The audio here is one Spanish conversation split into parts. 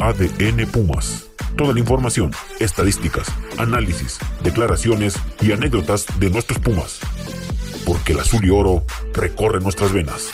ADN Pumas. Toda la información, estadísticas, análisis, declaraciones y anécdotas de nuestros Pumas. Porque el azul y oro recorre nuestras venas.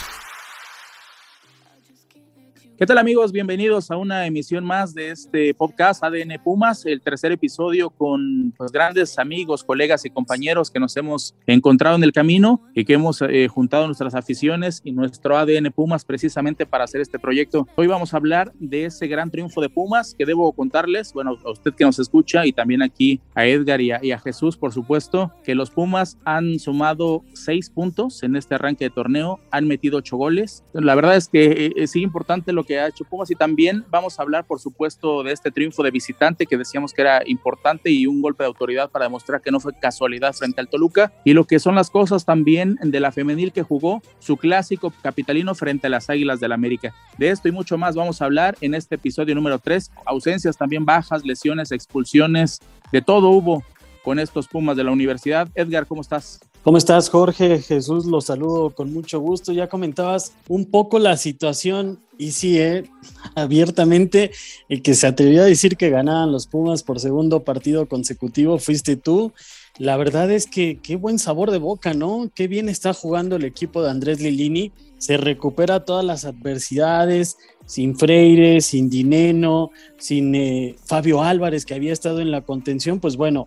¿Qué tal amigos? Bienvenidos a una emisión más de este podcast ADN Pumas, el tercer episodio con pues, grandes amigos, colegas y compañeros que nos hemos encontrado en el camino y que hemos eh, juntado nuestras aficiones y nuestro ADN Pumas precisamente para hacer este proyecto. Hoy vamos a hablar de ese gran triunfo de Pumas que debo contarles, bueno, a usted que nos escucha y también aquí a Edgar y a, y a Jesús, por supuesto, que los Pumas han sumado seis puntos en este arranque de torneo, han metido ocho goles. La verdad es que eh, sí importante lo que ha hecho Pumas y también vamos a hablar, por supuesto, de este triunfo de visitante que decíamos que era importante y un golpe de autoridad para demostrar que no fue casualidad frente al Toluca y lo que son las cosas también de la femenil que jugó su clásico capitalino frente a las Águilas del América. De esto y mucho más vamos a hablar en este episodio número 3. Ausencias también bajas, lesiones, expulsiones, de todo hubo con estos Pumas de la universidad. Edgar, ¿cómo estás? ¿Cómo estás, Jorge? Jesús, los saludo con mucho gusto. Ya comentabas un poco la situación y sí, eh, abiertamente, el que se atrevió a decir que ganaban los Pumas por segundo partido consecutivo fuiste tú. La verdad es que qué buen sabor de boca, ¿no? Qué bien está jugando el equipo de Andrés Lilini. Se recupera todas las adversidades, sin Freire, sin Dineno, sin eh, Fabio Álvarez, que había estado en la contención. Pues bueno,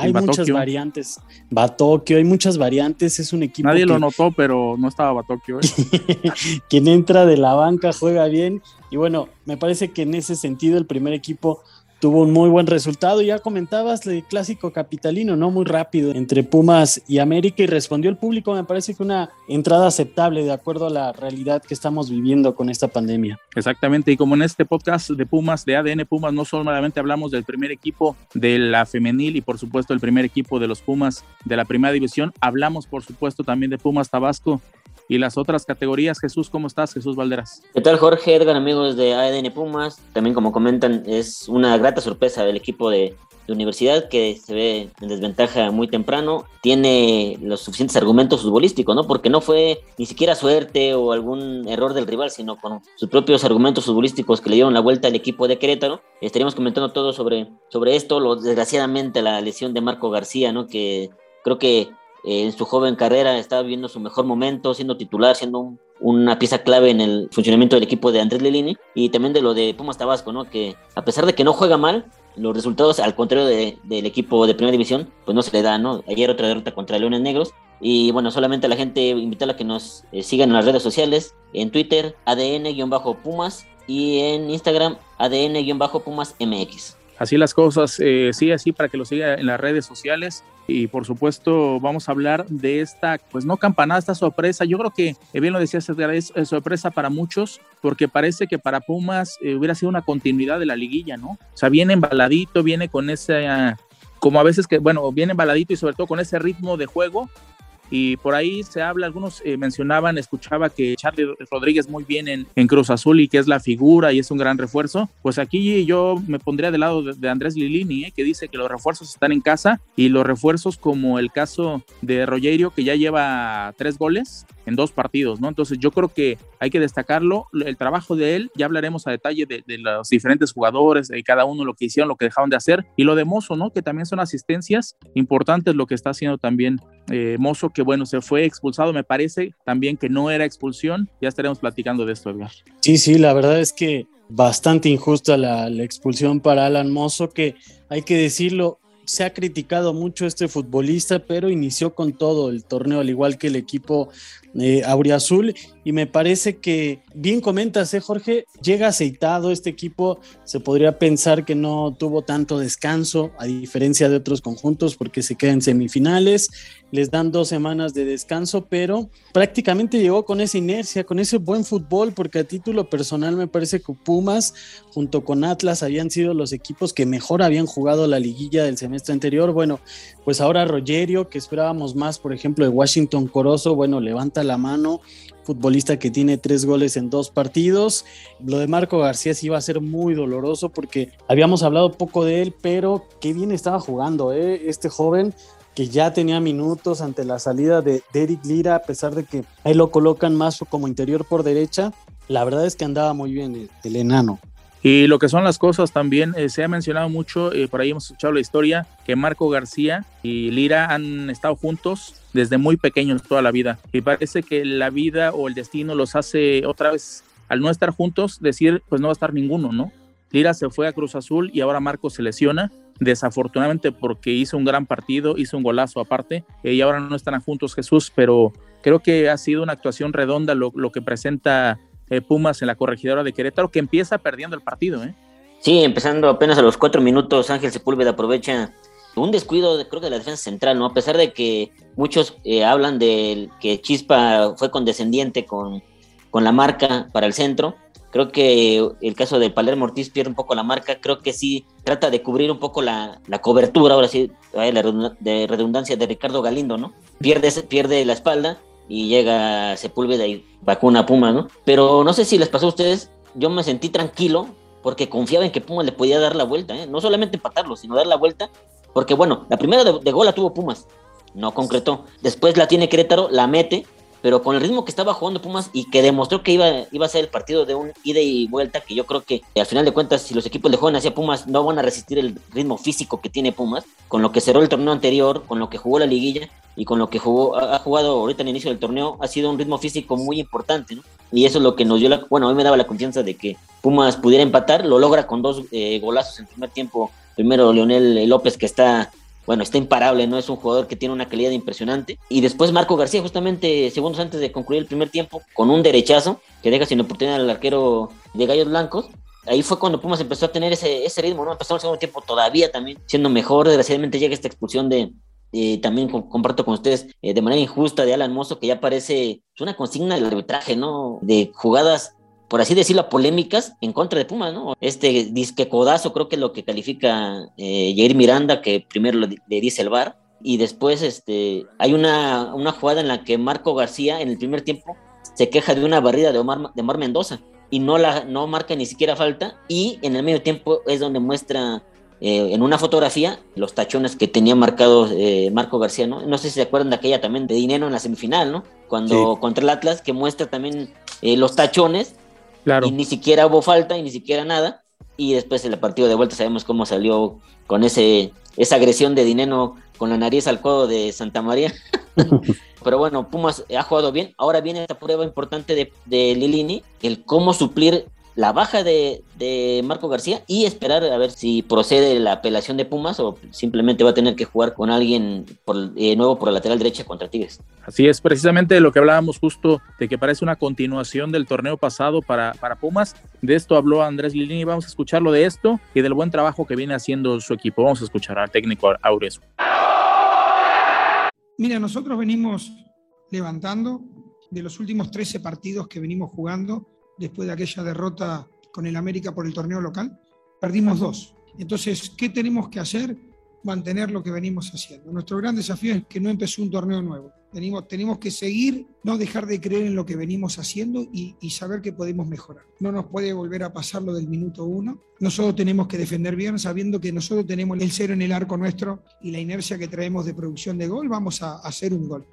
hay muchas variantes. Batokio, hay muchas variantes. Es un equipo. Nadie lo notó, pero no estaba Batokio. ¿eh? Quien entra de la banca juega bien. Y bueno, me parece que en ese sentido el primer equipo tuvo un muy buen resultado. Ya comentabas el clásico capitalino, ¿no? Muy rápido entre Pumas y América y respondió el público. Me parece que una entrada aceptable de acuerdo a la realidad que estamos viviendo con esta pandemia. Exactamente. Y como en este podcast de Pumas, de ADN Pumas, no solamente hablamos del primer equipo de la femenil y por supuesto el primer equipo de los Pumas de la primera división, hablamos por supuesto también de Pumas Tabasco y las otras categorías. Jesús, ¿cómo estás? Jesús Valderas. ¿Qué tal, Jorge? Edgar, amigos de ADN Pumas. También, como comentan, es una grata sorpresa del equipo de, de, universidad que se ve en desventaja muy temprano. Tiene los suficientes argumentos futbolísticos, ¿no? Porque no fue ni siquiera suerte o algún error del rival, sino con sus propios argumentos futbolísticos que le dieron la vuelta al equipo de Querétaro. Estaríamos comentando todo sobre, sobre esto. Lo, desgraciadamente, la lesión de Marco García, ¿no? Que creo que en su joven carrera estaba viviendo su mejor momento, siendo titular, siendo una pieza clave en el funcionamiento del equipo de Andrés Lelini y también de lo de Pumas Tabasco, ¿no? Que a pesar de que no juega mal, los resultados, al contrario del equipo de primera división, pues no se le da, ¿no? Ayer otra derrota contra Leones Negros. Y bueno, solamente a la gente invitarla a que nos eh, sigan en las redes sociales, en Twitter, ADN-Pumas y en Instagram, ADN-Pumas MX. Así las cosas, eh, sí, así para que lo siga en las redes sociales y por supuesto vamos a hablar de esta, pues no campanada, esta sorpresa. Yo creo que, eh, bien lo decía es, sorpresa para muchos porque parece que para Pumas eh, hubiera sido una continuidad de la liguilla, ¿no? O sea, viene embaladito, viene con ese, como a veces que, bueno, viene embaladito y sobre todo con ese ritmo de juego y por ahí se habla, algunos eh, mencionaban, escuchaba que Charlie Rodríguez muy bien en, en, Cruz Azul y que es la figura y es un gran refuerzo. Pues aquí yo me pondría del lado de, Andrés Lilini, eh, que dice que los refuerzos están en casa y los refuerzos como el caso de Rogerio, que ya lleva tres goles en dos partidos, ¿no? Entonces yo creo que hay que destacarlo, el trabajo de él, ya hablaremos a detalle de, los diferentes jugadores, de cada uno lo que hicieron, lo que dejaron de hacer, y lo de Mozo, ¿no? Que también son asistencias importantes lo que está haciendo también eh, Mozo, que bueno, se fue expulsado, me parece también que no era expulsión. Ya estaremos platicando de esto, Edgar. Sí, sí, la verdad es que bastante injusta la, expulsión para Alan Mozo, que hay que decirlo, se ha criticado mucho este futbolista, pero inició con todo el torneo, al igual que el equipo eh, Auriazul. Y me parece que, bien comentas, ¿eh, Jorge, llega aceitado este equipo. Se podría pensar que no tuvo tanto descanso, a diferencia de otros conjuntos, porque se quedan semifinales les dan dos semanas de descanso, pero prácticamente llegó con esa inercia, con ese buen fútbol, porque a título personal me parece que Pumas junto con Atlas habían sido los equipos que mejor habían jugado la liguilla del semestre anterior. Bueno, pues ahora Rogerio, que esperábamos más, por ejemplo, de Washington Corozo, bueno, levanta la mano, futbolista que tiene tres goles en dos partidos. Lo de Marco García sí iba a ser muy doloroso porque habíamos hablado poco de él, pero qué bien estaba jugando, ¿eh? este joven que ya tenía minutos ante la salida de, Eric Lira, a pesar de que ahí lo colocan más como interior por derecha, la verdad es que andaba muy bien el, enano. Y lo que son las cosas también, eh, se ha mencionado mucho, eh, por ahí hemos escuchado la historia, que Marco García y Lira han estado juntos desde muy pequeños toda la vida. Y parece que la vida o el destino los hace otra vez, al no estar juntos, decir, pues no va a estar ninguno, ¿no? Lira se fue a Cruz Azul y ahora Marco se lesiona, desafortunadamente porque hizo un gran partido, hizo un golazo aparte, eh, y ahora no están juntos Jesús, pero creo que ha sido una actuación redonda lo, lo que presenta eh, Pumas en la corregidora de Querétaro, que empieza perdiendo el partido. ¿eh? Sí, empezando apenas a los cuatro minutos, Ángel Sepúlveda aprovecha un descuido, de, creo que de la defensa central, ¿no? A pesar de que muchos eh, hablan de que Chispa fue condescendiente con, con la marca para el centro, creo que el caso de Palermo Ortiz pierde un poco la marca, creo que sí trata de cubrir un poco la, la cobertura, ahora sí, de redundancia de Ricardo Galindo, ¿no? Pierde, pierde la espalda y llega Sepúlveda y vacuna a Puma, ¿no? Pero no sé si les pasó a ustedes, yo me sentí tranquilo porque confiaba en que Puma le podía dar la vuelta, ¿eh? no solamente empatarlo, sino dar la vuelta, porque bueno, la primera de, de gol la tuvo Pumas, no concretó, después la tiene Querétaro, la mete, pero con el ritmo que estaba jugando Pumas y que demostró que iba, iba a ser el partido de un ida y vuelta, que yo creo que al final de cuentas, si los equipos de juegan hacia Pumas, no van a resistir el ritmo físico que tiene Pumas, con lo que cerró el torneo anterior, con lo que jugó la liguilla y con lo que jugó, ha jugado ahorita en el inicio del torneo, ha sido un ritmo físico muy importante, ¿no? Y eso es lo que nos dio la, bueno, a mí me daba la confianza de que Pumas pudiera empatar, lo logra con dos eh, golazos en primer tiempo, primero Leonel López que está bueno, está imparable, ¿no? Es un jugador que tiene una calidad impresionante. Y después Marco García, justamente segundos antes de concluir el primer tiempo, con un derechazo que deja sin oportunidad al arquero de Gallos Blancos. Ahí fue cuando Pumas empezó a tener ese, ese ritmo, ¿no? Empezó el segundo tiempo todavía también siendo mejor. Desgraciadamente llega esta expulsión de, también comparto con ustedes eh, de manera injusta de Alan Mozo, que ya parece una consigna del arbitraje, ¿no? De jugadas por así decirlo, polémicas en contra de Pumas, ¿no? Este disque codazo creo que es lo que califica eh, Jair Miranda, que primero le, dice el VAR, y después este, hay una, una, jugada en la que Marco García en el primer tiempo se queja de una barrida de Omar, de Omar Mendoza y no, la, no marca ni siquiera falta, y en el medio tiempo es donde muestra eh, en una fotografía los tachones que tenía marcados eh, Marco García, ¿no? No sé si se acuerdan de aquella también de dinero en la semifinal, ¿no? Cuando contra el Atlas, que muestra también eh, los tachones y ni siquiera hubo falta y ni siquiera nada. Y después en el partido de vuelta sabemos cómo salió con ese esa agresión de dinero con la nariz al codo de Santa María. Pero bueno, Pumas ha jugado bien. Ahora viene esta prueba importante de, de Lilini, el cómo suplir la baja de, Marco García y esperar a ver si procede la apelación de Pumas o simplemente va a tener que jugar con alguien por, eh, nuevo por la lateral derecha contra Tigres. Así es, precisamente de lo que hablábamos justo de que parece una continuación del torneo pasado para, para Pumas. De esto habló Andrés Lilini. Vamos a escucharlo de esto y del buen trabajo que viene haciendo su equipo. Vamos a escuchar al técnico Aures. Mira, nosotros venimos levantando de los últimos 13 partidos que venimos jugando después de aquella derrota con el América por el torneo local, perdimos dos. Entonces, ¿qué tenemos que hacer? Mantener lo que venimos haciendo. Nuestro gran desafío es que no empezó un torneo nuevo. Tenemos, tenemos que seguir, no dejar de creer en lo que venimos haciendo y, y saber que podemos mejorar. No nos puede volver a pasar lo del minuto uno. Nosotros tenemos que defender bien, sabiendo que nosotros tenemos el cero en el arco nuestro y la inercia que traemos de producción de gol, vamos a hacer un gol.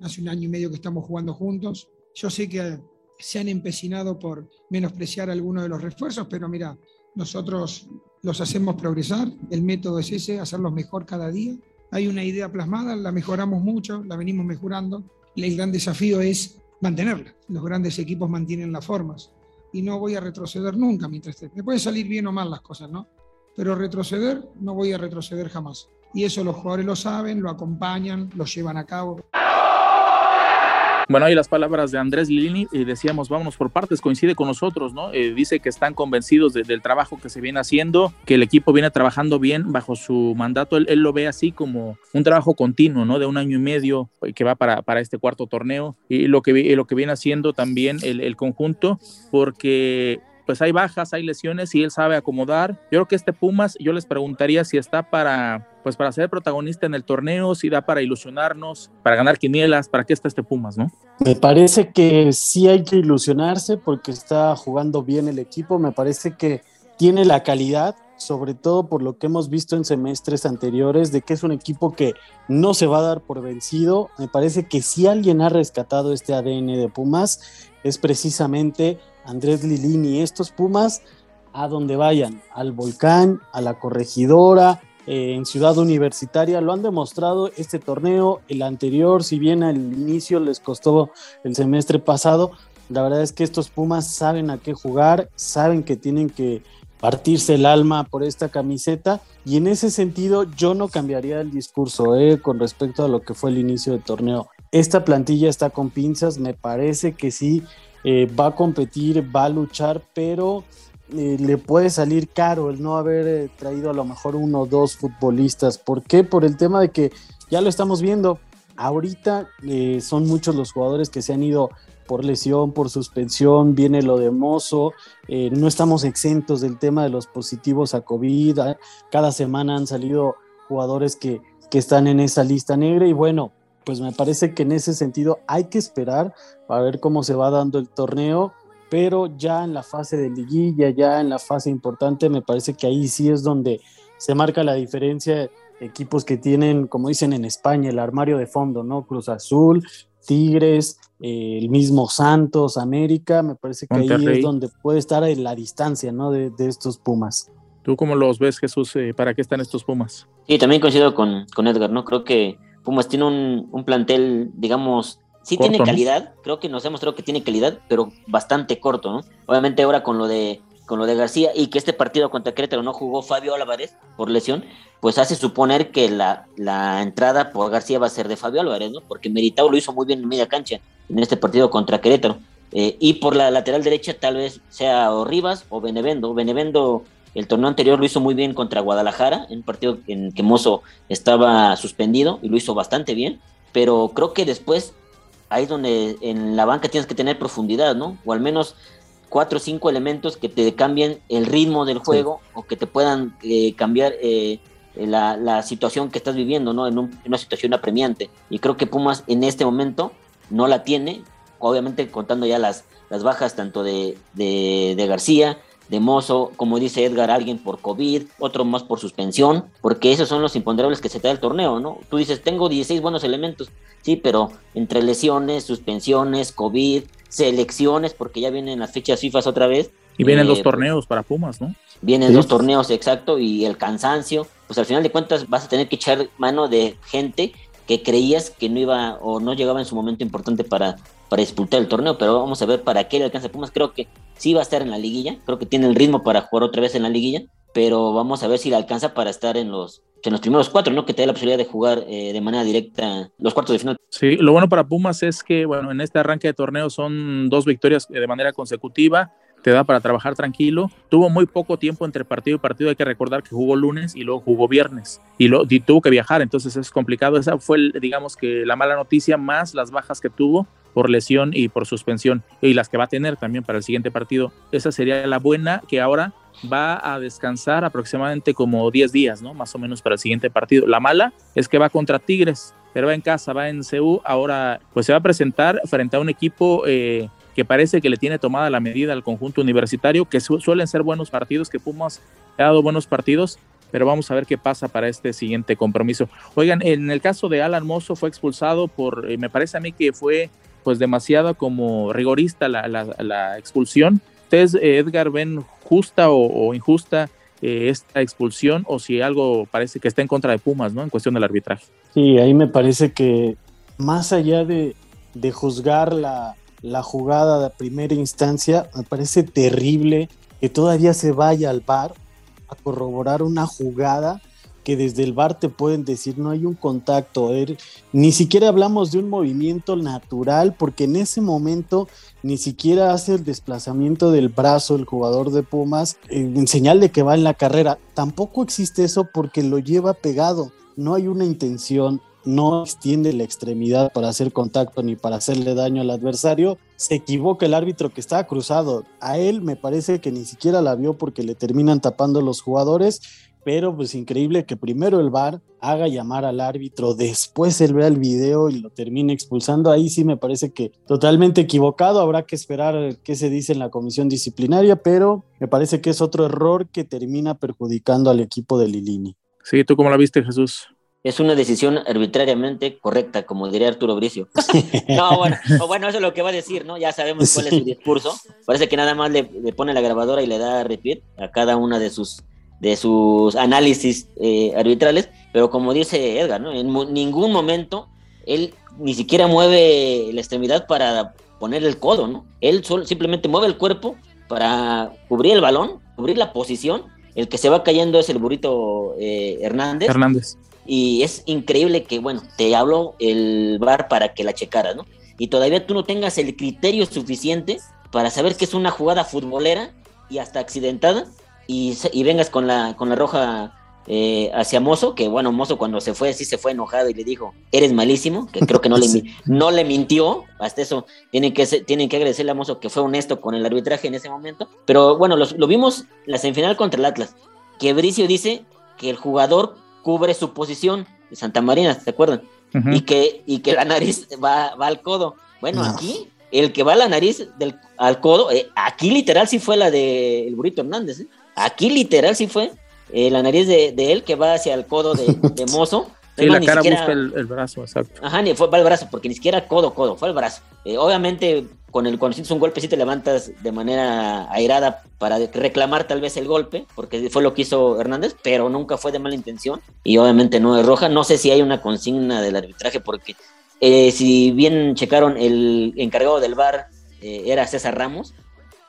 Hace un año y medio que estamos jugando juntos. Yo sé que se han empecinado por menospreciar algunos de los refuerzos, pero mira, nosotros los hacemos progresar, el método es ese, hacerlos mejor cada día. Hay una idea plasmada, la mejoramos mucho, la venimos mejorando. El gran desafío es mantenerla. Los grandes equipos mantienen las formas y no voy a retroceder nunca mientras esté. Me pueden salir bien o mal las cosas, ¿no? Pero retroceder, no voy a retroceder jamás. Y eso los jugadores lo saben, lo acompañan, lo llevan a cabo. Bueno, ahí las palabras de Andrés Lini, y decíamos, vámonos por partes, coincide con nosotros, ¿no? Eh, dice que están convencidos del trabajo que se viene haciendo, que el equipo viene trabajando bien bajo su mandato, él, lo ve así como un trabajo continuo, ¿no? De un año y medio eh, que va para, para este cuarto torneo, y lo que, lo que viene haciendo también el, el conjunto, porque pues hay bajas, hay lesiones y él sabe acomodar. Yo creo que este Pumas, yo les preguntaría si está para, pues para ser protagonista en el torneo, si da para ilusionarnos, para ganar quinielas, ¿para qué está este Pumas, no? Me parece que sí hay que ilusionarse porque está jugando bien el equipo, me parece que tiene la calidad, sobre todo por lo que hemos visto en semestres anteriores, de que es un equipo que no se va a dar por vencido. Me parece que si alguien ha rescatado este ADN de Pumas es precisamente Andrés Lilini. Estos Pumas, a donde vayan, al volcán, a la corregidora, eh, en Ciudad Universitaria, lo han demostrado este torneo, el anterior, si bien al inicio les costó el semestre pasado, la verdad es que estos Pumas saben a qué jugar, saben que tienen que partirse el alma por esta camiseta y en ese sentido yo no cambiaría el discurso eh, con respecto a lo que fue el inicio del torneo. Esta plantilla está con pinzas, me parece que sí eh, va a competir, va a luchar, pero eh, le puede salir caro el no haber traído a lo mejor uno o dos futbolistas. ¿Por qué? Por el tema de que ya lo estamos viendo. Ahorita son muchos los jugadores que se han ido por lesión, por suspensión, viene lo de Mozo, eh, no estamos exentos del tema de los positivos a COVID, ah, cada semana han salido jugadores que, que están en esa lista negra y bueno, pues me parece que en ese sentido hay que esperar a ver cómo se va dando el torneo, pero ya en la fase de liguilla, ya en la fase importante, me parece que ahí sí es donde se marca la diferencia equipos que tienen, como dicen en España, el armario de fondo, ¿no? Cruz Azul, Tigres, eh, el mismo Santos, América, me parece que ahí es donde puede estar en la distancia, ¿no? De, estos Pumas. ¿Tú cómo los ves, Jesús? Eh, ¿Para qué están estos Pumas? Sí, también coincido con, con Edgar, ¿no? Creo que Pumas tiene un, plantel, digamos, sí tiene calidad, creo que nos ha mostrado que tiene calidad, pero bastante corto, ¿no? Obviamente ahora con lo de con lo de García y que este partido contra Querétaro no jugó Fabio Álvarez por lesión, pues hace suponer que la, la entrada por García va a ser de Fabio Álvarez, ¿no? Porque Meritao lo hizo muy bien en media cancha en este partido contra Querétaro. Eh, y por la lateral derecha tal vez sea o Rivas o Benevendo. Benevendo el torneo anterior lo hizo muy bien contra Guadalajara, en un partido en que Mozo estaba suspendido y lo hizo bastante bien, pero creo que después ahí es donde en la banca tienes que tener profundidad, ¿no? O al menos cuatro o cinco elementos que te cambien el ritmo del juego o que te puedan eh, cambiar eh, la, situación que estás viviendo, ¿no? En, una situación apremiante. Y creo que Pumas en este momento no la tiene, obviamente contando ya las, las bajas tanto de, de, García, de Mozo, como dice Edgar, alguien por COVID, otro más por suspensión, porque esos son los imponderables que se te da el torneo, ¿no? Tú dices, tengo 16 buenos elementos, sí, pero entre lesiones, suspensiones, COVID, selecciones, porque ya vienen las fechas FIFA otra vez. Y vienen dos eh, torneos para Pumas, ¿no? Vienen dos torneos, exacto, y el cansancio, pues al final de cuentas vas a tener que echar mano de gente que creías que no iba o no llegaba en su momento importante para, para disputar el torneo, pero vamos a ver para qué le alcanza Pumas. Creo que sí va a estar en la liguilla, creo que tiene el ritmo para jugar otra vez en la liguilla, pero vamos a ver si le alcanza para estar en los, en los primeros cuatro, ¿no? Que te dé la posibilidad de jugar eh, de manera directa los cuartos de final. Sí, lo bueno para Pumas es que, bueno, en este arranque de torneo son dos victorias de manera consecutiva te da para trabajar tranquilo. Tuvo muy poco tiempo entre partido y partido, hay que recordar que jugó lunes y luego jugó viernes y, lo, tuvo que viajar, entonces es complicado. Esa fue, digamos que la mala noticia más las bajas que tuvo por lesión y por suspensión y las que va a tener también para el siguiente partido. Esa sería la buena que ahora va a descansar aproximadamente como 10 días, ¿no? Más o menos para el siguiente partido. La mala es que va contra Tigres, pero va en casa, va en CU. Ahora, pues se va a presentar frente a un equipo eh, que parece que le tiene tomada la medida al conjunto universitario, que suelen ser buenos partidos, que Pumas ha dado buenos partidos, pero vamos a ver qué pasa para este siguiente compromiso. Oigan, en el caso de Alan Mozo fue expulsado por, eh, me parece a mí que fue pues demasiado como rigorista la, expulsión. ¿Ustedes, eh, Edgar, ven justa o, injusta eh, esta expulsión o si algo parece que está en contra de Pumas, ¿no? En cuestión del arbitraje. Sí, ahí me parece que más allá de, de juzgar la, la jugada de primera instancia, me parece terrible que todavía se vaya al bar a corroborar una jugada que desde el bar te pueden decir no hay un contacto, ni siquiera hablamos de un movimiento natural porque en ese momento ni siquiera hace el desplazamiento del brazo el jugador de Pumas en señal de que va en la carrera. Tampoco existe eso porque lo lleva pegado, no hay una intención, no extiende la extremidad para hacer contacto ni para hacerle daño al adversario, se equivoca el árbitro que está cruzado. A él me parece que ni siquiera la vio porque le terminan tapando los jugadores, pero pues increíble que primero el VAR haga llamar al árbitro, después él vea el video y lo termine expulsando. Ahí sí me parece que totalmente equivocado. Habrá que esperar qué se dice en la comisión disciplinaria, pero me parece que es otro error que termina perjudicando al equipo de Lilini. Sí, ¿tú cómo la viste, Jesús? Es una decisión arbitrariamente correcta, como diría Arturo Bricio. no, bueno, bueno, eso es lo que va a decir, ¿no? Ya sabemos cuál es su discurso. Parece que nada más le, pone la grabadora y le da repeat a cada una de sus de sus análisis eh, arbitrales, pero como dice Edgar, ¿no? En ningún momento él ni siquiera mueve la extremidad para poner el codo, ¿no? Él solo, simplemente mueve el cuerpo para cubrir el balón, cubrir la posición. El que se va cayendo es el burrito eh, Hernández. Hernández. Y es increíble que, bueno, te habló el bar para que la checaras, ¿no? Y todavía tú no tengas el criterio suficiente para saber que es una jugada futbolera y hasta accidentada y, y vengas con la, con la roja eh, hacia Mozo, que bueno, Mozo cuando se fue, sí se fue enojado y le dijo, eres malísimo, que creo que no, le, no le mintió, hasta eso tienen que, tienen que agradecerle a Mozo que fue honesto con el arbitraje en ese momento, pero bueno, lo vimos la semifinal contra el Atlas, que Bricio dice que el jugador cubre su posición de Santa Marina, ¿se acuerdan? y, que, y que la nariz va, al codo. Bueno, aquí el que va a la nariz del, al codo, eh, aquí literal sí fue la de el burrito Hernández, ¿eh? aquí literal sí fue eh, la nariz de, él que va hacia el codo de, Mozo. Sí, la cara busca el, brazo, exacto. Ajá, ni fue, va el brazo, porque ni siquiera codo, codo, fue el brazo. Eh, obviamente, con el, cuando sientes un golpe, sí te levantas de manera airada para reclamar tal vez el golpe, porque fue lo que hizo Hernández, pero nunca fue de mala intención. Y obviamente no es roja. No sé si hay una consigna del arbitraje, porque eh, si bien checaron, el encargado del bar era César Ramos,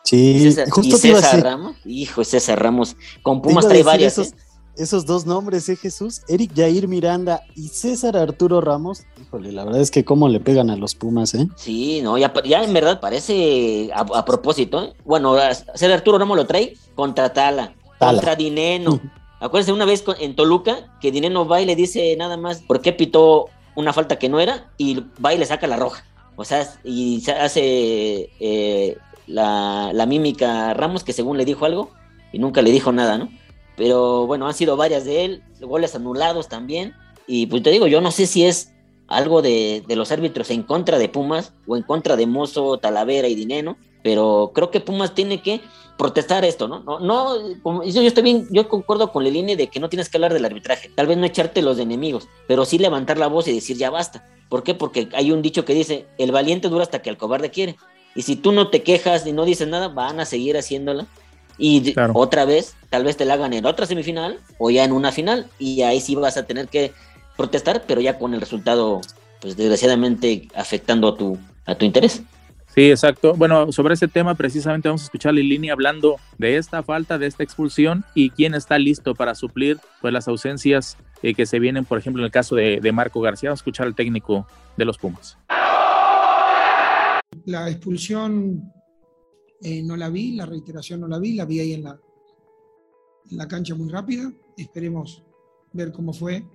Sí, justo y César Ramos, hijo, César Ramos, con Pumas trae varias. Esos, ¿eh? Esos, dos nombres, ¿eh, Jesús? Eric Jair Miranda y César Arturo Ramos. Híjole, la verdad es que cómo le pegan a los Pumas, ¿eh? Sí, no, ya, ya en verdad parece a, propósito. ¿eh? Bueno, César Arturo Ramos lo trae contra Tala, contra Dineno. Acuérdense una vez en Toluca que Dineno va y le dice nada más por qué pitó una falta que no era y va y le saca la roja. O sea, y se hace eh, la, la mímica Ramos, que según le dijo algo y nunca le dijo nada, ¿no? Pero bueno, han sido varias de él, goles anulados también. Y pues te digo, yo no sé si es algo de, los árbitros en contra de Pumas o en contra de Mozo, Talavera y Dineno, pero creo que Pumas tiene que protestar esto, ¿no? No, no yo, estoy bien, yo concuerdo con línea de que no tienes que hablar del arbitraje, tal vez no echarte los de enemigos, pero sí levantar la voz y decir ya basta. ¿Por qué? Porque hay un dicho que dice, el valiente dura hasta que el cobarde quiere. Y si tú no te quejas y no dices nada, van a seguir haciéndola. Y otra vez, tal vez te la hagan en otra semifinal o ya en una final. Y ahí sí vas a tener que protestar, pero ya con el resultado, pues desgraciadamente afectando a tu, a tu interés. Sí, exacto. Bueno, sobre ese tema precisamente vamos a escuchar a Lilini hablando de esta falta, de esta expulsión y quién está listo para suplir pues las ausencias eh, que se vienen, por ejemplo, en el caso de, de Marco García. Vamos a escuchar al técnico de los Pumas. La expulsión eh, no la vi, la reiteración no la vi, la vi ahí en la, en la cancha muy rápida. Esperemos ver cómo fue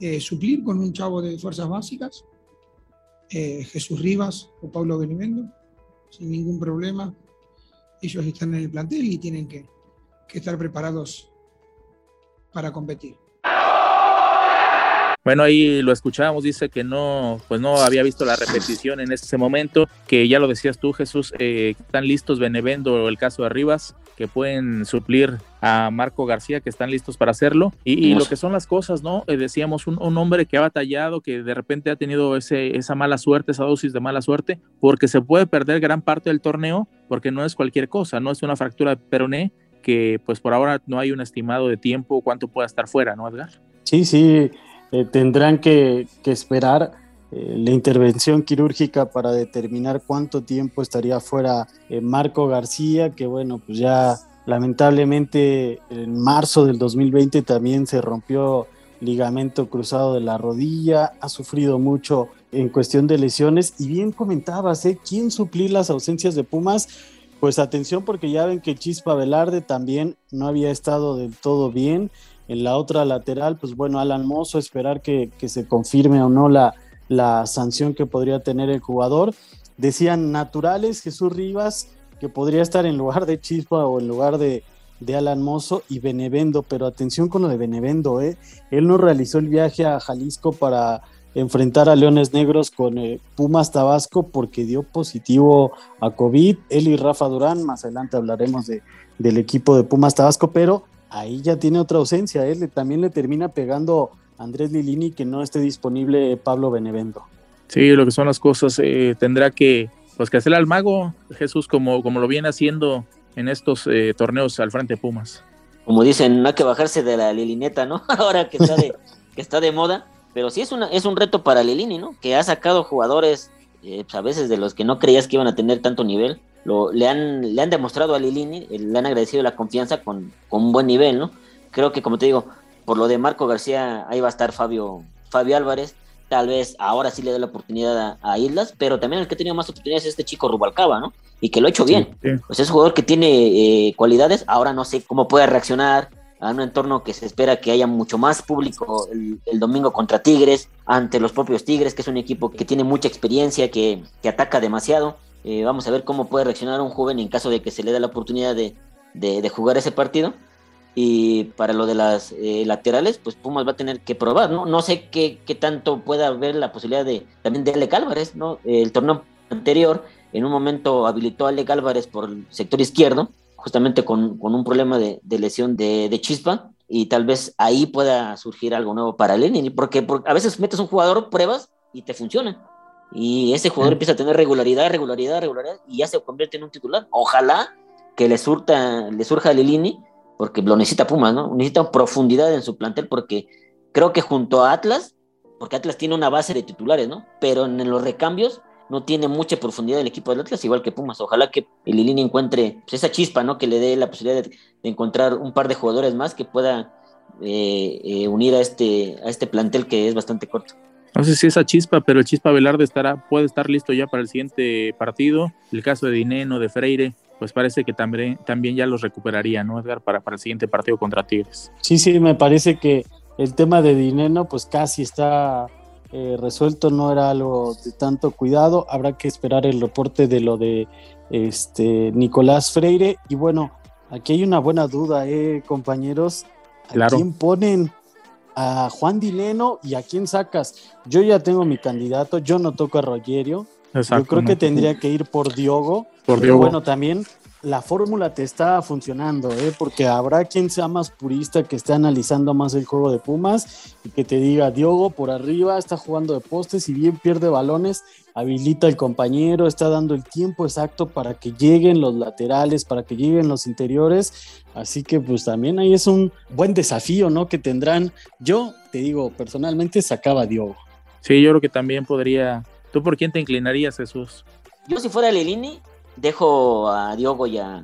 eh, suplir con un chavo de fuerzas básicas, eh, Jesús Rivas o Pablo Benevendo, sin ningún problema. Ellos están en el plantel y tienen que estar preparados para competir. Bueno, ahí lo escuchábamos, dice que no, pues no había visto la repetición en ese momento, que ya lo decías tú, Jesús, eh, están listos Benevendo, el caso de Rivas, que pueden suplir a Marco García, que están listos para hacerlo. Y, lo que son las cosas, ¿no? Eh, decíamos, un, hombre que ha batallado, que de repente ha tenido ese, esa mala suerte, esa dosis de mala suerte, porque se puede perder gran parte del torneo, porque no es cualquier cosa, no es una fractura de peroné, que pues por ahora no hay un estimado de tiempo, cuánto pueda estar fuera, ¿no, Edgar? Sí, sí, eh, tendrán que, esperar eh, la intervención quirúrgica para determinar cuánto tiempo estaría fuera eh, Marco García, que bueno, pues ya lamentablemente en marzo del 2020 también se rompió ligamento cruzado de la rodilla, ha sufrido mucho en cuestión de lesiones y bien comentabas, ¿eh? ¿Quién suplir las ausencias de Pumas? Pues atención porque ya ven que Chispa Velarde también no había estado del todo bien en la otra lateral, pues bueno, Alan Mozo, esperar que, se confirme o no la, la sanción que podría tener el jugador. Decían naturales Jesús Rivas, que podría estar en lugar de Chispa o en lugar de, de Alan Mozo y Benevendo, pero atención con lo de Benevendo, ¿eh? él no realizó el viaje a Jalisco para enfrentar a Leones Negros con eh, Pumas Tabasco porque dio positivo a COVID, él y Rafa Durán, más adelante hablaremos de, del equipo de Pumas Tabasco, pero ahí ya tiene otra ausencia. ¿eh? también le termina pegando Andrés Lilini que no esté disponible Pablo Benevento. Sí, lo que son las cosas, eh, tendrá que, pues, que hacerle al mago Jesús como, como lo viene haciendo en estos eh, torneos al frente Pumas. Como dicen, no hay que bajarse de la Lilineta, ¿no? Ahora que está de, que está de moda. Pero sí es, una, es un reto para Lilini, ¿no? Que ha sacado jugadores eh, pues, a veces de los que no creías que iban a tener tanto nivel. Lo, le, han, le han demostrado a Lilini, le han agradecido la confianza con, con un buen nivel, ¿no? Creo que, como te digo, por lo de Marco García, ahí va a estar Fabio, Fabio Álvarez. Tal vez ahora sí le dé la oportunidad a, Islas, pero también el que ha tenido más oportunidades es este chico Rubalcaba, ¿no? Y que lo ha hecho bien. Pues es un jugador que tiene eh, cualidades. Ahora no sé cómo puede reaccionar a un entorno que se espera que haya mucho más público el, domingo contra Tigres, ante los propios Tigres, que es un equipo que tiene mucha experiencia, que, que ataca demasiado. Eh, vamos a ver cómo puede reaccionar un joven en caso de que se le dé la oportunidad de, de jugar ese partido. Y para lo de las eh, laterales, pues Pumas va a tener que probar, ¿no? No sé qué, qué tanto pueda haber la posibilidad de también de Álvarez, ¿no? El torneo anterior, en un momento habilitó a Alec Álvarez por el sector izquierdo, justamente con, con un problema de, lesión de, de, chispa, y tal vez ahí pueda surgir algo nuevo para Lenin, porque, porque a veces metes un jugador, pruebas y te funciona. Y ese jugador empieza a tener regularidad, regularidad, regularidad, y ya se convierte en un titular. Ojalá que le, surta, le surja a Lilini porque lo necesita Pumas, ¿no? Necesita profundidad en su plantel porque creo que junto a Atlas, porque Atlas tiene una base de titulares, ¿no? Pero en los recambios no tiene mucha profundidad el equipo del Atlas, igual que Pumas. Ojalá que Lilini encuentre pues, esa chispa, ¿no? Que le dé la posibilidad de, encontrar un par de jugadores más que pueda eh, eh, unir a este, a este plantel que es bastante corto. No sé si esa chispa, pero el chispa Velarde estará, puede estar listo ya para el siguiente partido. El caso de Dineno, de Freire, pues parece que también, también ya los recuperaría, ¿no, Edgar? Para, para el siguiente partido contra Tigres. Sí, sí, me parece que el tema de Dineno, pues casi está eh, resuelto, no era algo de tanto cuidado. Habrá que esperar el reporte de lo de este Nicolás Freire. Y bueno, aquí hay una buena duda, ¿eh, compañeros? ¿A quién ponen? A Juan Dineno y a quién sacas. Yo ya tengo mi candidato, yo no toco a Rogerio. Yo creo que tendría que ir por Diogo. Por Diogo. Bueno, también la fórmula te está funcionando, ¿eh? porque habrá quien sea más purista, que esté analizando más el juego de Pumas y que te diga, Diogo por arriba está jugando de postes, y bien pierde balones, habilita el compañero, está dando el tiempo exacto para que lleguen los laterales, para que lleguen los interiores. Así que pues también ahí es un buen desafío, ¿no? Que tendrán. Yo te digo, personalmente sacaba a Diogo. Sí, yo creo que también podría. ¿Tú por quién te inclinarías, Jesús? Yo si fuera Lelini, dejo a Diogo y a,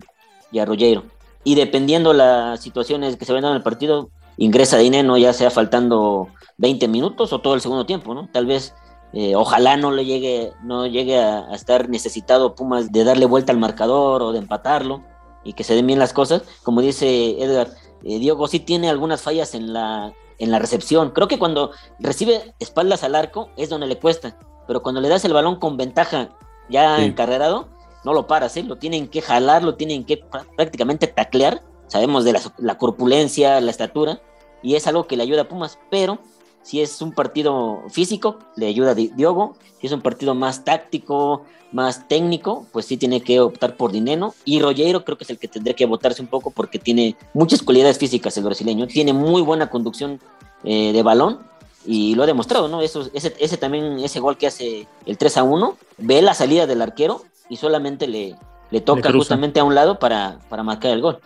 y Rogero. Y dependiendo las situaciones que se ven en el partido, ingresa Dineno ya sea faltando 20 minutos o todo el segundo tiempo, ¿no? Tal vez, eh, ojalá no le llegue, no llegue a, estar necesitado Pumas de darle vuelta al marcador o de empatarlo y que se den bien las cosas. Como dice Edgar, eh, Diogo sí tiene algunas fallas en la, en la recepción. Creo que cuando recibe espaldas al arco es donde le cuesta, pero cuando le das el balón con ventaja ya encarrerado, no lo paras, ¿eh? lo tienen que jalar, lo tienen que prácticamente taclear. Sabemos de la, corpulencia, la estatura, y es algo que le ayuda a Pumas, pero si es un partido físico, le ayuda a Diogo, si es un partido más táctico, más técnico, pues sí tiene que optar por Dineno, y Rollero creo que es el que tendría que votarse un poco porque tiene muchas cualidades físicas el brasileño, tiene muy buena conducción eh, de balón, y lo ha demostrado, ¿no? Eso, ese, ese también, ese gol que hace el 3 a 1, ve la salida del arquero y solamente le, le toca justamente a un lado para, para marcar el gol.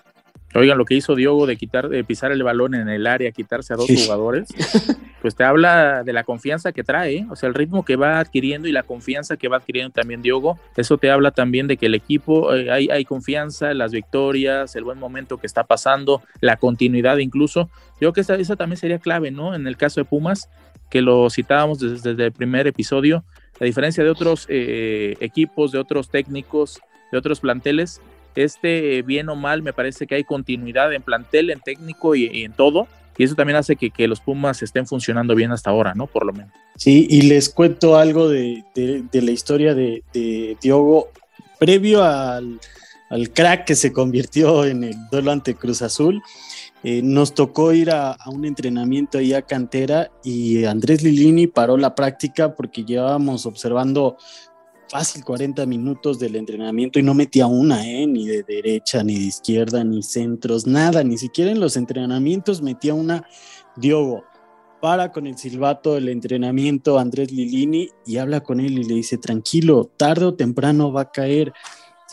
Oigan, lo que hizo Diogo de quitar, de pisar el balón en el área, quitarse a dos jugadores, pues te habla de la confianza que trae, ¿eh? o sea, el ritmo que va adquiriendo y la confianza que va adquiriendo también Diogo. Eso te habla también de que el equipo eh, hay, hay confianza, las victorias, el buen momento que está pasando, la continuidad incluso. Yo creo que esa, esa también sería clave, ¿no? En el caso de Pumas, que lo citábamos desde, desde el primer episodio, a diferencia de otros eh, equipos, de otros técnicos, de otros planteles, este bien o mal me parece que hay continuidad en plantel, en técnico y, en todo. Y eso también hace que, los Pumas estén funcionando bien hasta ahora, ¿no? Por lo menos. Sí, y les cuento algo de, la historia de, de Diogo. Previo al, al, crack que se convirtió en el duelo ante Cruz Azul, eh, nos tocó ir a, un entrenamiento ahí a cantera y Andrés Lilini paró la práctica porque llevábamos observando fácil 40 minutos del entrenamiento y no metía una, ¿eh? ni de derecha, ni de izquierda, ni centros, nada, ni siquiera en los entrenamientos metía una. Diogo, para con el silbato del entrenamiento Andrés Lilini y habla con él y le dice, tranquilo, tarde o temprano va a caer.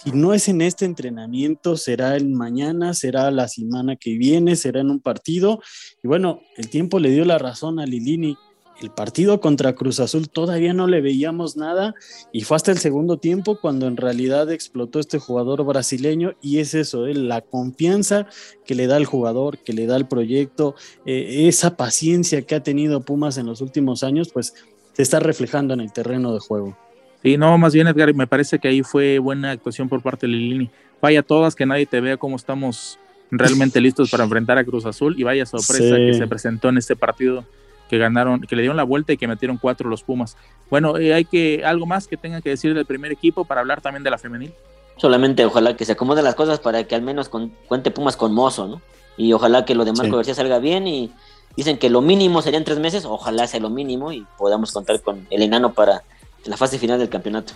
Si no es en este entrenamiento, será el mañana, será la semana que viene, será en un partido. Y bueno, el tiempo le dio la razón a Lilini el partido contra Cruz Azul todavía no le veíamos nada y fue hasta el segundo tiempo cuando en realidad explotó este jugador brasileño y es eso, eh, la confianza que le da el jugador, que le da el proyecto, eh, esa paciencia que ha tenido Pumas en los últimos años, pues se está reflejando en el terreno de juego. Sí, no, más bien Edgar, me parece que ahí fue buena actuación por parte de Lilini. Vaya todas, que nadie te vea cómo estamos realmente listos para enfrentar a Cruz Azul y vaya sorpresa que se presentó en este partido que ganaron, que le dieron la vuelta y que metieron cuatro los Pumas. Bueno, eh, hay que algo más que tengan que decir del primer equipo para hablar también de la femenil. Solamente ojalá que se acomoden las cosas para que al menos cuente Pumas con Mozo, ¿no? Y ojalá que lo de Marco García salga bien y dicen que lo mínimo serían tres meses, ojalá sea lo mínimo y podamos contar con el enano para la fase final del campeonato.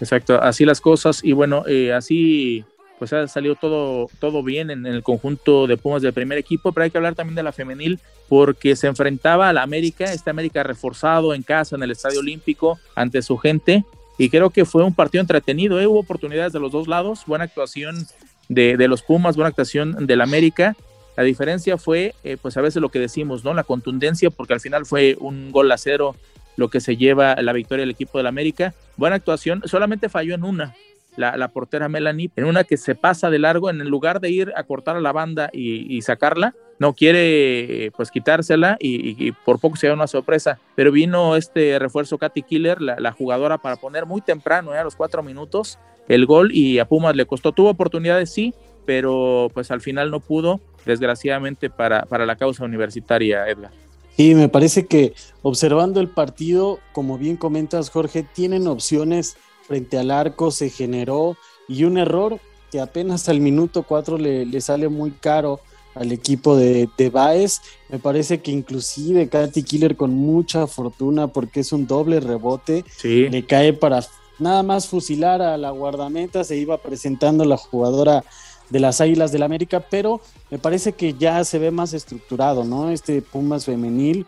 Exacto, así las cosas y bueno, eh, así pues ha salido todo, todo bien en, el conjunto de Pumas del primer equipo, pero hay que hablar también de la femenil porque se enfrentaba a la América, esta América reforzado en casa, en el Estadio Olímpico, ante su gente, y creo que fue un partido entretenido, ¿eh? hubo oportunidades de los dos lados, buena actuación de, de los Pumas, buena actuación del América, la diferencia fue, eh, pues a veces lo que decimos, ¿no? La contundencia, porque al final fue un gol a cero lo que se lleva la victoria del equipo del América. Buena actuación, solamente falló en una, la, portera Melanie, en una que se pasa de largo, en lugar de ir a cortar a la banda y, sacarla, no quiere pues quitársela y, por poco se da una sorpresa. Pero vino este refuerzo Katy Killer, la, jugadora, para poner muy temprano, ¿eh? a los cuatro minutos, el gol y a Pumas le costó. Tuvo oportunidades, sí, pero pues al final no pudo, desgraciadamente para, para la causa universitaria, Edgar. Y me parece que observando el partido, como bien comentas, Jorge, tienen opciones frente al arco se generó y un error que apenas al minuto 4 le, sale muy caro al equipo de, de Baez. Me parece que inclusive Katy Killer con mucha fortuna porque es un doble rebote, le cae para nada más fusilar a la guardameta, se iba presentando la jugadora de las Águilas del América, pero me parece que ya se ve más estructurado, ¿no? Este Pumas femenil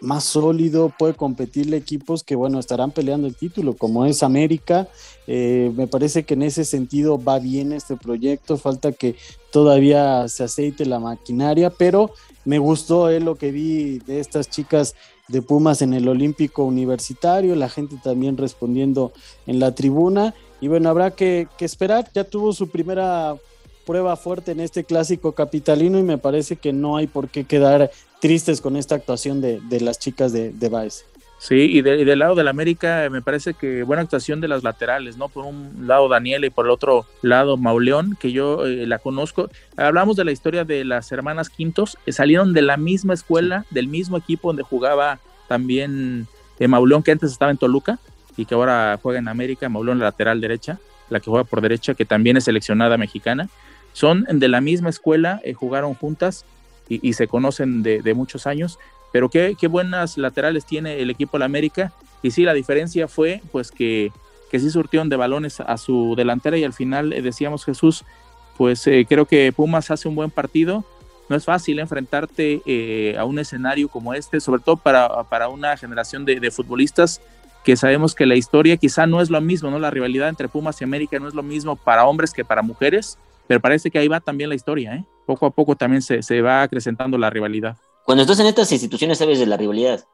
más sólido, puede competirle equipos que, bueno, estarán peleando el título, como es América. Eh, me parece que en ese sentido va bien este proyecto, falta que todavía se aceite la maquinaria, pero me gustó eh, lo que vi de estas chicas de Pumas en el Olímpico Universitario, la gente también respondiendo en la tribuna. Y bueno, habrá que esperar, ya tuvo su primera prueba fuerte en este clásico capitalino y me parece que no hay por qué quedar tristes con esta actuación de, las chicas de, de Baez. Sí, y, del lado del América me parece que buena actuación de las laterales, ¿no? Por un lado Daniela y por el otro lado Mauleón, que yo eh, la conozco. Hablamos de la historia de las hermanas Quintos, que salieron de la misma escuela, del mismo equipo donde jugaba también eh, Mauleón, que antes estaba en Toluca y que ahora juega en América, Mauleón lateral derecha, la que juega por derecha, que también es seleccionada mexicana. Son de la misma escuela, eh, jugaron juntas y, se conocen de, muchos años, pero qué, buenas laterales tiene el equipo de la América. Y sí, la diferencia fue pues que, que sí surtieron de balones a su delantera y al final eh, decíamos Jesús, pues eh, creo que Pumas hace un buen partido. No es fácil enfrentarte eh, a un escenario como este, sobre todo para, para una generación de, futbolistas que sabemos que la historia quizá no es lo mismo, ¿no? La rivalidad entre Pumas y América no es lo mismo para hombres que para mujeres, pero parece que ahí va también la historia, ¿eh? Poco a poco también se, se va acrecentando la rivalidad. Cuando estás en estas instituciones sabes de la rivalidad,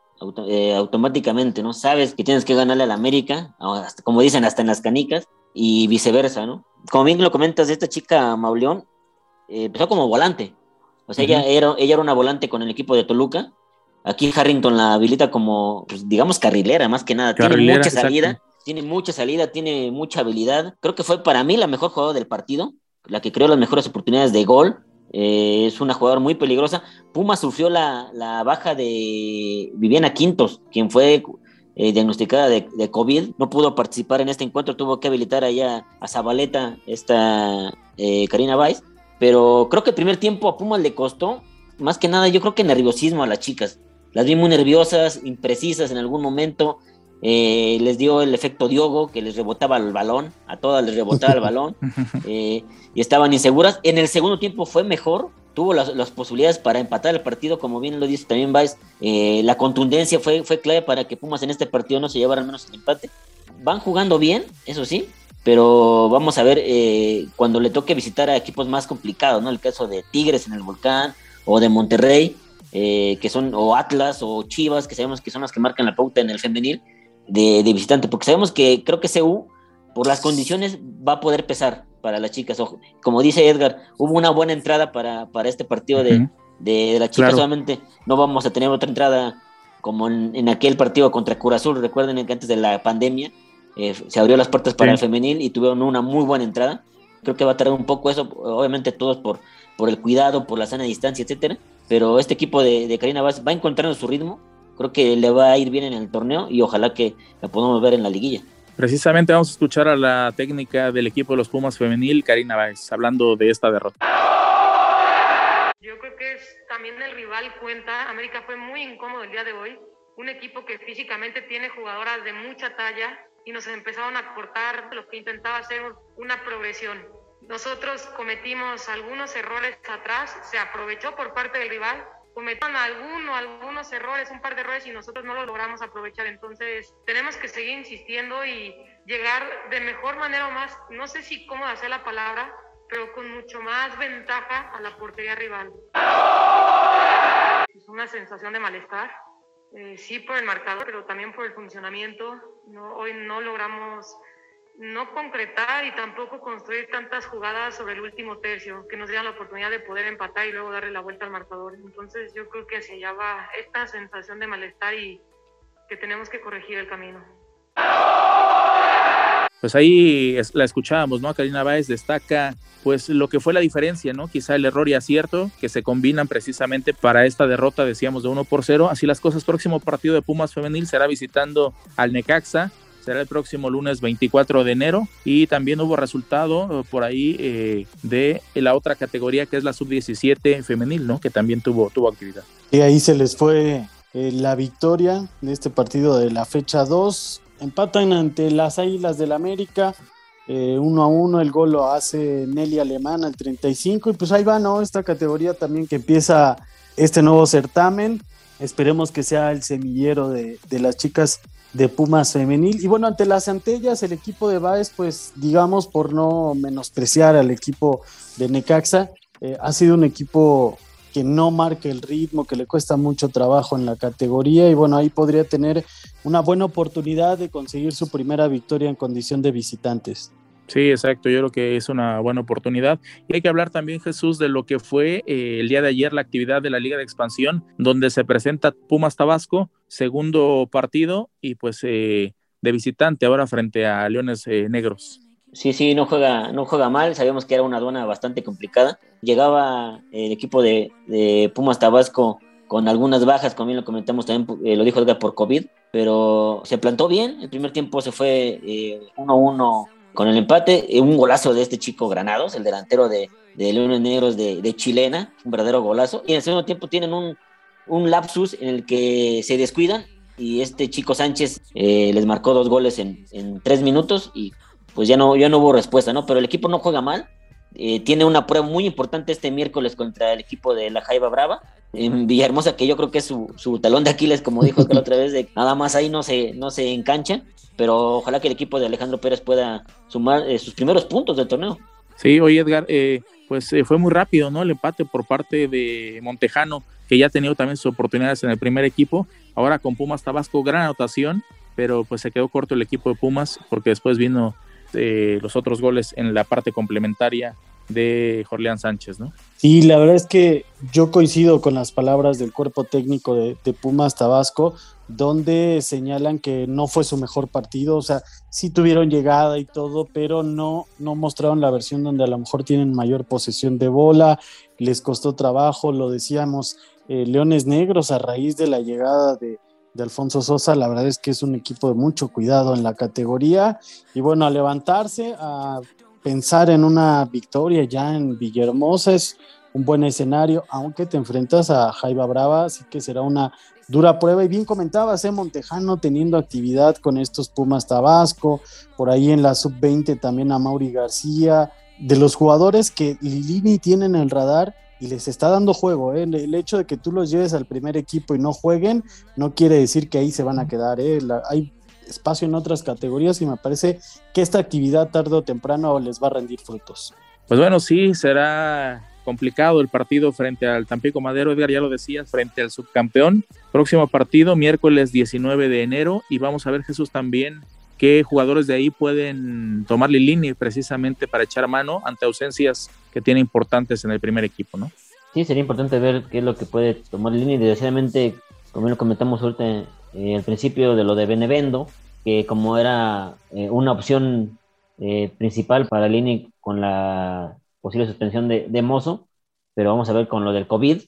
eh, automáticamente, ¿no? Sabes que tienes que ganarle a la América, como dicen, hasta en las canicas, y viceversa, ¿no? Como bien lo comentas, esta chica Mauleón eh, empezó como volante. O sea, ella, era, ella era una volante con el equipo de Toluca. Aquí Harrington la habilita como, pues, digamos, carrilera, más que nada. tiene mucha salida, tiene mucha salida, tiene mucha habilidad. Creo que fue para mí la mejor jugadora del partido la que creó las mejores oportunidades de gol. Eh, es una jugadora muy peligrosa. Puma sufrió la, baja de Viviana Quintos, quien fue eh, diagnosticada de, COVID. No pudo participar en este encuentro, tuvo que habilitar allá a Zabaleta, esta eh, Karina Weiss. Pero creo que el primer tiempo a Puma le costó, más que nada, yo creo que nerviosismo a las chicas. Las vi muy nerviosas, imprecisas en algún momento. Eh, les dio el efecto Diogo, que les rebotaba el balón, a todas les rebotaba el balón, eh, y estaban inseguras. En el segundo tiempo fue mejor, tuvo las, posibilidades para empatar el partido, como bien lo dice también Vice, eh, la contundencia fue, fue clave para que Pumas en este partido no se llevara al menos el empate. Van jugando bien, eso sí, pero vamos a ver cuando le toque visitar a equipos más complicados, ¿no? El caso de Tigres en el Volcán o de Monterrey, que son, o Atlas o Chivas, que sabemos que son las que marcan la pauta en el femenil de, visitante, porque sabemos que creo que CU, por las condiciones, va a poder pesar para las chicas. como dice Edgar, hubo una buena entrada para, para este partido de, de, las chicas, solamente no vamos a tener otra entrada como en, aquel partido contra Curazul. Recuerden que antes de la pandemia eh, se abrió las puertas para el femenil y tuvieron una muy buena entrada. Creo que va a tardar un poco eso, obviamente todos por, por el cuidado, por la sana distancia, etcétera. Pero este equipo de, de Karina va encontrando su ritmo creo que le va a ir bien en el torneo y ojalá que la podamos ver en la liguilla. Precisamente vamos a escuchar a la técnica del equipo de los Pumas femenil, Karina Báez, hablando de esta derrota. Yo creo que es, también el rival cuenta. América fue muy incómodo el día de hoy. Un equipo que físicamente tiene jugadoras de mucha talla y nos empezaron a cortar lo que intentaba hacer una progresión. Nosotros cometimos algunos errores atrás, se aprovechó por parte del rival cometieron alguno, algunos errores, un par de errores y nosotros no lo logramos aprovechar. Entonces tenemos que seguir insistiendo y llegar de mejor manera o más, no sé si cómo hacer la palabra, pero con mucho más ventaja a la portería rival. Es una sensación de malestar, eh, sí por el marcador, pero también por el funcionamiento. No, hoy no logramos no concretar y tampoco construir tantas jugadas sobre el último tercio que nos dieran la oportunidad de poder empatar y luego darle la vuelta al marcador. Entonces yo creo que hacia allá va esta sensación de malestar y que tenemos que corregir el camino. Pues ahí la escuchábamos, ¿no? Karina Báez destaca pues lo que fue la diferencia, ¿no? Quizá el error y acierto que se combinan precisamente para esta derrota, decíamos, de 1 por 0. Así las cosas, próximo partido de Pumas Femenil será visitando al Necaxa será el próximo lunes 24 de enero y también hubo resultado eh, por ahí eh, de la otra categoría que es la sub-17 femenil, ¿no? Que también tuvo, tuvo actividad. Y ahí se les fue eh, la victoria de este partido de la fecha 2. Empatan ante las Águilas del América. uno a uno, el gol lo hace Nelly Alemán al 35 y pues ahí va, ¿no? Esta categoría también que empieza este nuevo certamen. Esperemos que sea el semillero de las chicas de Pumas femenil. Y bueno, ante las Antellas, el equipo de Baez, pues digamos, por no menospreciar al equipo de Necaxa, eh, ha sido un equipo que no marca el ritmo, que le cuesta mucho trabajo en la categoría y bueno, ahí podría tener una buena oportunidad de conseguir su primera victoria en condición de visitantes. Sí, exacto. Yo creo que es una buena oportunidad. Y hay que hablar también, Jesús, de lo que fue eh, el día de ayer la actividad de la Liga de Expansión, donde se presenta Pumas Tabasco, segundo partido y pues eh, de visitante ahora frente a Leones eh, Negros. Sí, sí, no juega, no juega mal. Sabíamos que era una aduana bastante complicada. Llegaba el equipo de, Pumas Tabasco con algunas bajas, como bien lo comentamos también, lo dijo Edgar, por COVID, pero se plantó bien. El primer tiempo se fue 1-1 con el empate, eh, un golazo de este chico Granados, el delantero de, de Leones Negros de, Chilena, un verdadero golazo. Y en el segundo tiempo tienen un, lapsus en el que se descuidan y este chico Sánchez eh, les marcó dos goles en, tres minutos y pues ya no, ya no hubo respuesta, ¿no? Pero el equipo no juega mal. Eh, tiene una prueba muy importante este miércoles contra el equipo de la Jaiba Brava en Villahermosa, que yo creo que es su, talón de Aquiles, como dijo la otra vez, de nada más ahí no se, no se engancha pero ojalá que el equipo de Alejandro Pérez pueda sumar eh, sus primeros puntos del torneo. Sí, oye Edgar, eh, pues eh, fue muy rápido, ¿no? El empate por parte de Montejano, que ya ha tenido también sus oportunidades en el primer equipo. Ahora con Pumas Tabasco, gran anotación, pero pues se quedó corto el equipo de Pumas porque después vino los otros goles en la parte complementaria de Jorleán Sánchez, ¿no? Sí, la verdad es que yo coincido con las palabras del cuerpo técnico de, de Pumas Tabasco donde señalan que no fue su mejor partido, o sea, sí tuvieron llegada y todo, pero no, no mostraron la versión donde a lo mejor tienen mayor posesión de bola, les costó trabajo, lo decíamos, eh, Leones Negros a raíz de la llegada de, de Alfonso Sosa, la verdad es que es un equipo de mucho cuidado en la categoría y bueno, a levantarse, a pensar en una victoria ya en Villahermosa es un buen escenario, aunque te enfrentas a Jaiba Brava, así que será una dura prueba. Y bien comentabas, ¿eh? Montejano teniendo actividad con estos Pumas Tabasco, por ahí en la sub-20 también a Mauri García, de los jugadores que Lilini tiene en el radar y les está dando juego. ¿eh? El hecho de que tú los lleves al primer equipo y no jueguen, no quiere decir que ahí se van a quedar. ¿eh? hay espacio en otras categorías y me parece que esta actividad tarde o temprano les va a rendir frutos. Pues bueno, sí, será complicado el partido frente al Tampico Madero, Edgar, ya lo decías, frente al subcampeón. Próximo partido, miércoles 19 de enero, y vamos a ver, Jesús, también qué jugadores de ahí pueden tomar línea precisamente para echar mano ante ausencias que tiene importantes en el primer equipo, ¿no? Sí, sería importante ver qué es lo que puede tomar y desgraciadamente, como lo comentamos ahorita eh, al principio de lo de Benevendo, que como era eh, una opción eh, principal para Lini con la posible suspensión de, Mozo, pero vamos a ver con lo del COVID,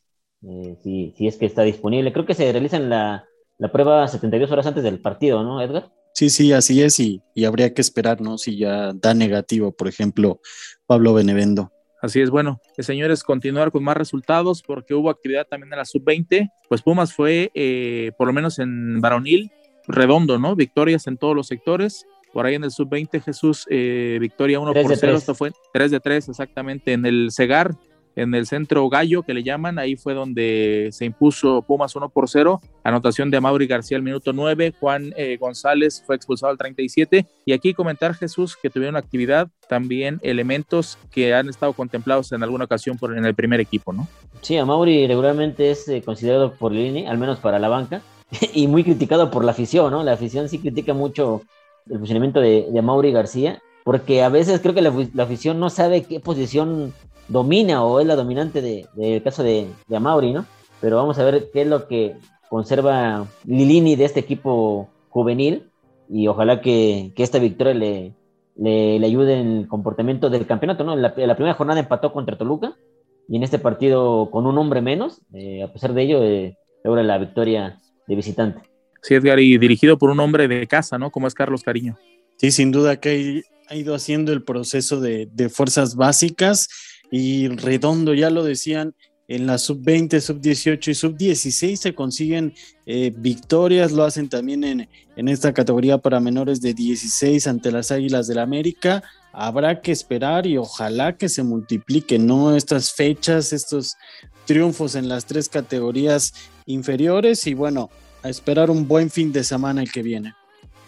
eh, si, si, es que está disponible. Creo que se realiza en la, la, prueba 72 horas antes del partido, ¿no, Edgar? Sí, sí, así es, y, y habría que esperar, ¿no? Si ya da negativo, por ejemplo, Pablo Benevendo. Así es, bueno, eh, señores, continuar con más resultados porque hubo actividad también en la sub-20, pues Pumas fue, eh, por lo menos en varonil, redondo, ¿no? Victorias en todos los sectores, por ahí en el sub-20 Jesús, eh, victoria 1 por 0, esto fue 3 de 3 exactamente en el Segar, en el centro Gallo que le llaman, ahí fue donde se impuso Pumas 1 por 0, anotación de Mauri García al minuto 9, Juan eh, González fue expulsado al 37 y aquí comentar Jesús que tuvieron actividad también elementos que han estado contemplados en alguna ocasión por, en el primer equipo, ¿no? Sí, a regularmente es eh, considerado por Lini, al menos para la banca, y muy criticado por la afición, ¿no? La afición sí critica mucho el funcionamiento de, de García, porque a veces creo que la, afición no sabe qué posición domina o es la dominante del de, caso de, de Mauri, ¿no? Pero vamos a ver qué es lo que conserva Lilini de este equipo juvenil y ojalá que, que esta victoria le, le, le, ayude en el comportamiento del campeonato, ¿no? La, la, primera jornada empató contra Toluca y en este partido con un hombre menos, eh, a pesar de ello, eh, logra la victoria de visitante. Sí, Edgar, y dirigido por un hombre de casa, ¿no? Como es Carlos Cariño. Sí, sin duda que ha ido haciendo el proceso de, fuerzas básicas y redondo, ya lo decían, en la sub-20, sub-18 y sub-16 se consiguen eh, victorias, lo hacen también en, en, esta categoría para menores de 16 ante las Águilas del la América. Habrá que esperar y ojalá que se multipliquen, ¿no? Estas fechas, estos triunfos en las tres categorías inferiores y bueno, a esperar un buen fin de semana el que viene.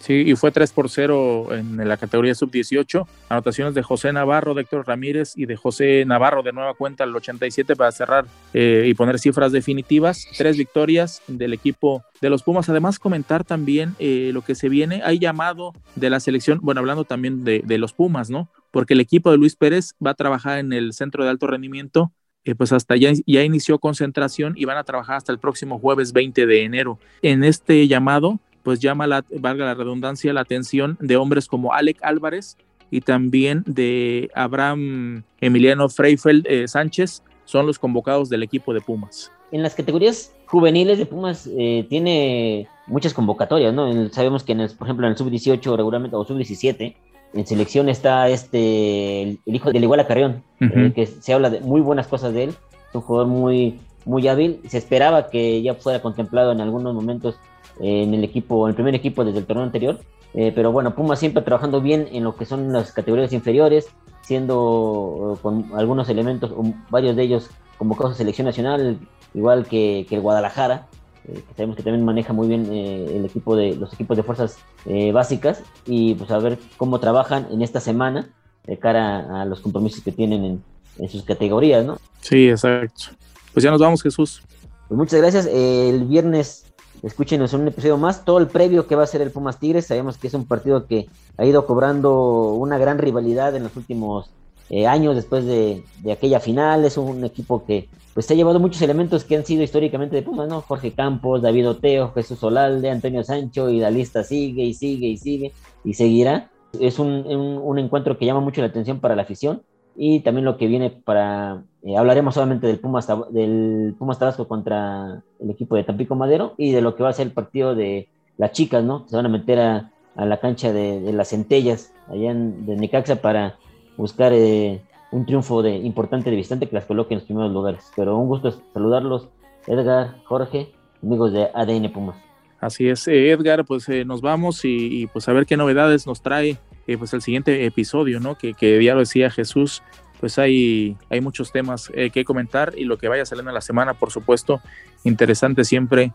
Sí, y fue 3 por 0 en la categoría sub-18. Anotaciones de José Navarro, de Héctor Ramírez y de José Navarro de nueva cuenta al 87 para cerrar eh, y poner cifras definitivas. Tres victorias del equipo de los Pumas. Además, comentar también eh, lo que se viene. Hay llamado de la selección, bueno, hablando también de, los Pumas, ¿no? Porque el equipo de Luis Pérez va a trabajar en el centro de alto rendimiento eh, pues hasta ya, ya inició concentración y van a trabajar hasta el próximo jueves 20 de enero. En este llamado, pues llama, la, valga la redundancia, la atención de hombres como Alec Álvarez y también de Abraham Emiliano Freifeld eh, Sánchez, son los convocados del equipo de Pumas. En las categorías juveniles de Pumas eh, tiene muchas convocatorias, ¿no? sabemos que, en el, por ejemplo, en el sub-18 regularmente o sub-17 en selección está este el, hijo del Iguala Carrión, uh -huh. eh, que se habla de muy buenas cosas de él, es un jugador muy, muy hábil, se esperaba que ya fuera contemplado en algunos momentos en el equipo, en el primer equipo desde el torneo anterior, eh, pero bueno, Puma siempre trabajando bien en lo que son las categorías inferiores, siendo con algunos elementos, varios de ellos convocados a selección nacional, igual que, que el Guadalajara, eh, que sabemos que también maneja muy bien eh, el equipo de los equipos de fuerzas eh, básicas y pues a ver cómo trabajan en esta semana de cara a los compromisos que tienen en, en sus categorías, ¿no? Sí, exacto. Pues ya nos vamos, Jesús. Pues muchas gracias. el viernes escúchenos en un episodio más, todo el previo que va a ser el Pumas Tigres. Sabemos que es un partido que ha ido cobrando una gran rivalidad en los últimos eh, años después de, aquella final. Es un equipo que pues ha llevado muchos elementos que han sido históricamente de Pumas, ¿no? Jorge Campos, David Oteo, Jesús Olalde, Antonio Sancho, y la lista sigue y sigue y sigue y seguirá. Es un encuentro que llama mucho la atención para la afición y también lo que viene para eh, hablaremos solamente del Pumas del Pumas Tabasco contra el equipo de Tampico Madero y de lo que va a ser el partido de las chicas, ¿no? Se van a meter a, a la cancha de, las centellas allá en, de Necaxa para buscar eh, un triunfo de, importante de visitante que las coloque en los primeros lugares. Pero un gusto saludarlos, Edgar, Jorge, amigos de ADN Pumas. Así es, eh, Edgar, pues eh, nos vamos y, pues a ver qué novedades nos trae pues el siguiente episodio, ¿no? Que, que ya lo decía Jesús, pues hay, hay muchos temas que comentar y lo que vaya saliendo en la semana, por supuesto, interesante siempre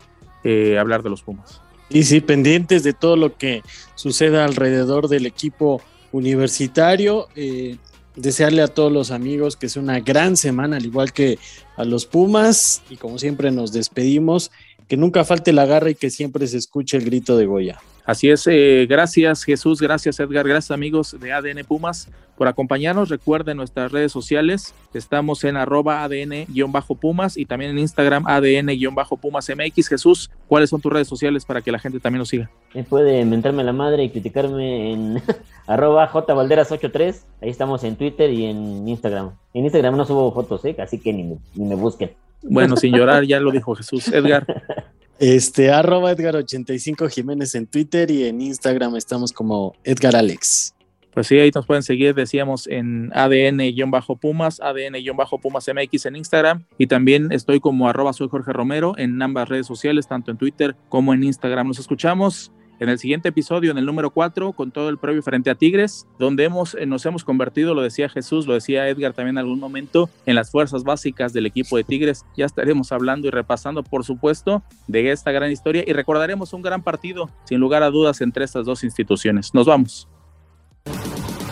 hablar de los Pumas. Y sí, pendientes de todo lo que suceda alrededor del equipo universitario. Eh, desearle a todos los amigos que sea una gran semana, al igual que a los Pumas. Y como siempre nos despedimos, que nunca falte la garra y que siempre se escuche el grito de Goya. Así es, eh, gracias Jesús, gracias Edgar, gracias amigos de ADN Pumas por acompañarnos. Recuerden nuestras redes sociales, estamos en arroba ADN-Pumas y también en Instagram ADN-Pumas MX. Jesús, ¿cuáles son tus redes sociales para que la gente también nos siga? puede mentarme la madre y criticarme en arroba jvalderas83, ahí estamos en Twitter y en Instagram. En Instagram no subo fotos, ¿eh? así que ni ni me busquen. Bueno, sin llorar, ya lo dijo Jesús. Edgar. Este, arroba Edgar85 Jiménez en Twitter y en Instagram estamos como Edgar Alex. Pues sí, ahí nos pueden seguir, decíamos, en ADN-Pumas, ADN-Pumas MX en Instagram y también estoy como arroba soy Jorge Romero en ambas redes sociales, tanto en Twitter como en Instagram. Nos escuchamos en el siguiente episodio, en el número 4, con todo el previo frente a Tigres, donde hemos, eh, nos hemos convertido, lo decía Jesús, lo decía Edgar también en algún momento, en las fuerzas básicas del equipo de Tigres. Ya estaremos hablando y repasando, por supuesto, de esta gran historia y recordaremos un gran partido, sin lugar a dudas, entre estas dos instituciones. Nos vamos.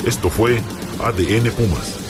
Esto fue ADN Pumas